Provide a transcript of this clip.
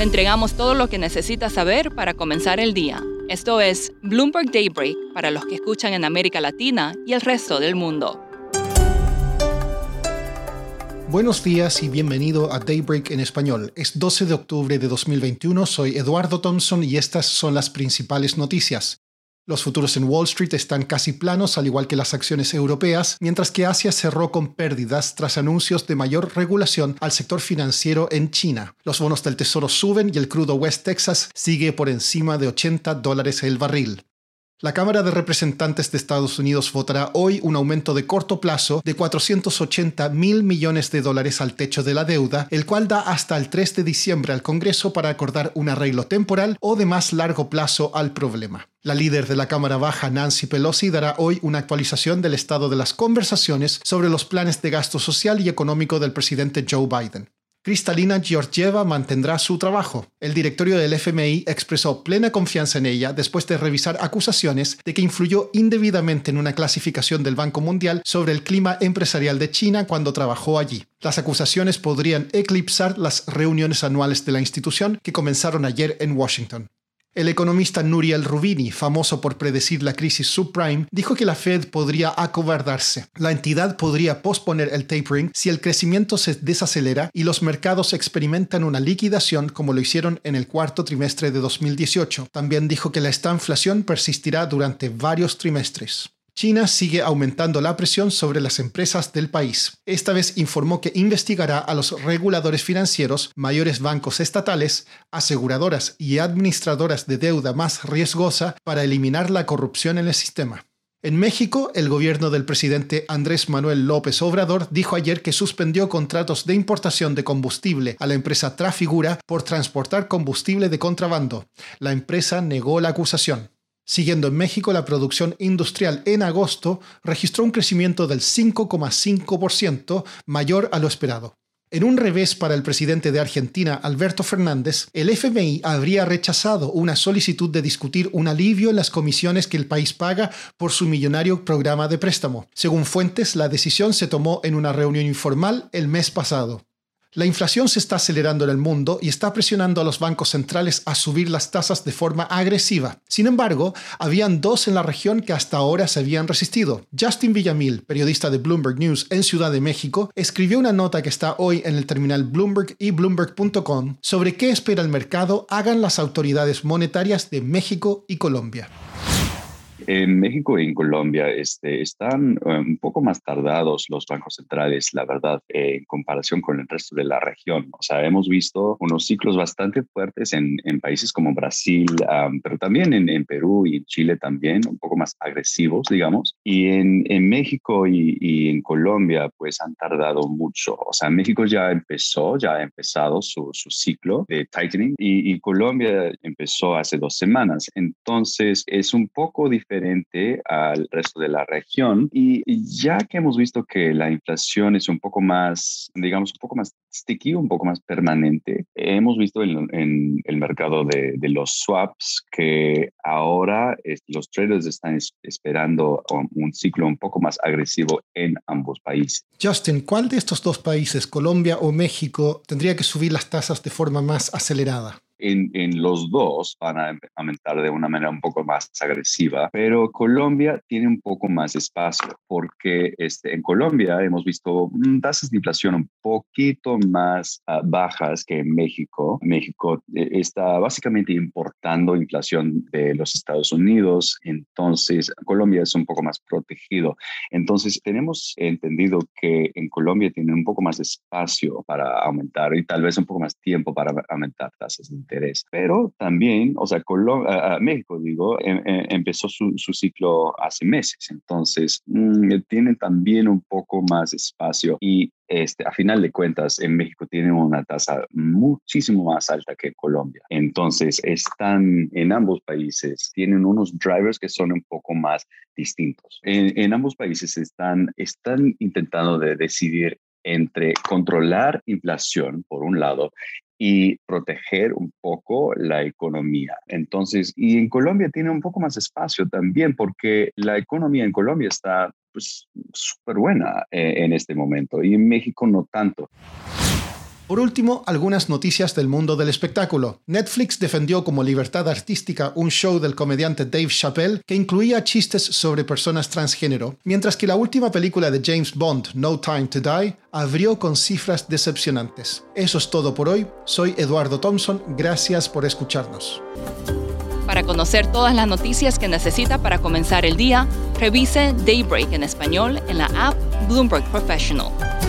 Le entregamos todo lo que necesita saber para comenzar el día. Esto es Bloomberg Daybreak para los que escuchan en América Latina y el resto del mundo. Buenos días y bienvenido a Daybreak en español. Es 12 de octubre de 2021, soy Eduardo Thompson y estas son las principales noticias. Los futuros en Wall Street están casi planos, al igual que las acciones europeas, mientras que Asia cerró con pérdidas tras anuncios de mayor regulación al sector financiero en China. Los bonos del Tesoro suben y el crudo West Texas sigue por encima de 80 dólares el barril. La Cámara de Representantes de Estados Unidos votará hoy un aumento de corto plazo de 480 mil millones de dólares al techo de la deuda, el cual da hasta el 3 de diciembre al Congreso para acordar un arreglo temporal o de más largo plazo al problema. La líder de la Cámara Baja, Nancy Pelosi, dará hoy una actualización del estado de las conversaciones sobre los planes de gasto social y económico del presidente Joe Biden. Cristalina Georgieva mantendrá su trabajo. El directorio del FMI expresó plena confianza en ella después de revisar acusaciones de que influyó indebidamente en una clasificación del Banco Mundial sobre el clima empresarial de China cuando trabajó allí. Las acusaciones podrían eclipsar las reuniones anuales de la institución que comenzaron ayer en Washington. El economista Nuriel Rubini, famoso por predecir la crisis subprime, dijo que la Fed podría acobardarse. La entidad podría posponer el tapering si el crecimiento se desacelera y los mercados experimentan una liquidación como lo hicieron en el cuarto trimestre de 2018. También dijo que la estanflación persistirá durante varios trimestres. China sigue aumentando la presión sobre las empresas del país. Esta vez informó que investigará a los reguladores financieros, mayores bancos estatales, aseguradoras y administradoras de deuda más riesgosa para eliminar la corrupción en el sistema. En México, el gobierno del presidente Andrés Manuel López Obrador dijo ayer que suspendió contratos de importación de combustible a la empresa Trafigura por transportar combustible de contrabando. La empresa negó la acusación. Siguiendo en México, la producción industrial en agosto registró un crecimiento del 5,5% mayor a lo esperado. En un revés para el presidente de Argentina, Alberto Fernández, el FMI habría rechazado una solicitud de discutir un alivio en las comisiones que el país paga por su millonario programa de préstamo. Según fuentes, la decisión se tomó en una reunión informal el mes pasado. La inflación se está acelerando en el mundo y está presionando a los bancos centrales a subir las tasas de forma agresiva. Sin embargo, habían dos en la región que hasta ahora se habían resistido. Justin Villamil, periodista de Bloomberg News en Ciudad de México, escribió una nota que está hoy en el terminal Bloomberg y bloomberg.com sobre qué espera el mercado hagan las autoridades monetarias de México y Colombia. En México y en Colombia este, están eh, un poco más tardados los bancos centrales, la verdad, en comparación con el resto de la región. O sea, hemos visto unos ciclos bastante fuertes en, en países como Brasil, pero también en, en, Perú y en Chile también, un poco más agresivos, digamos. Y en, en México y, y, en Colombia, pues han tardado mucho. O sea, México ya empezó, ya ha empezado su, su ciclo de tightening y, y Colombia empezó hace dos semanas. Entonces, es un poco diferente diferente al resto de la región. Y ya que hemos visto que la inflación es un poco más, digamos, un poco más sticky, un poco más permanente, hemos visto en, el mercado de, los swaps que ahora los traders están esperando un ciclo un poco más agresivo en ambos países. Justin, ¿cuál de estos dos países, Colombia o México, tendría que subir las tasas de forma más acelerada? En, los dos van a aumentar de una manera un poco más agresiva, pero Colombia tiene un poco más espacio porque este, en Colombia hemos visto tasas de inflación un poquito más ah, bajas que en México. México eh, está básicamente importando inflación de los Estados Unidos, entonces Colombia es un poco más protegido. Entonces tenemos entendido que en Colombia tiene un poco más de espacio para aumentar y tal vez un poco más tiempo para aumentar tasas de pero también, o sea, México, digo, em, em, empezó su, ciclo hace meses, entonces mm, tiene también un poco más espacio y este, a final de cuentas, en México tienen una tasa muchísimo más alta que Colombia. Entonces, están en ambos países, tienen unos drivers que son un poco más distintos. En, en ambos países están, están intentando de decidir entre controlar inflación, por un lado, y proteger un poco la economía. Entonces, y en Colombia tiene un poco más espacio también porque la economía en Colombia está pues súper buena eh, en este momento y en México no tanto. Por último, algunas noticias del mundo del espectáculo. Netflix defendió como libertad artística un show del comediante Dave Chappelle que incluía chistes sobre personas transgénero, mientras que la última película de James Bond, No Time to Die, abrió con cifras decepcionantes. Eso es todo por hoy. Soy Eduardo Thompson. Gracias por escucharnos. Para conocer todas las noticias que necesita para comenzar el día, revise Daybreak en español en la app Bloomberg Professional.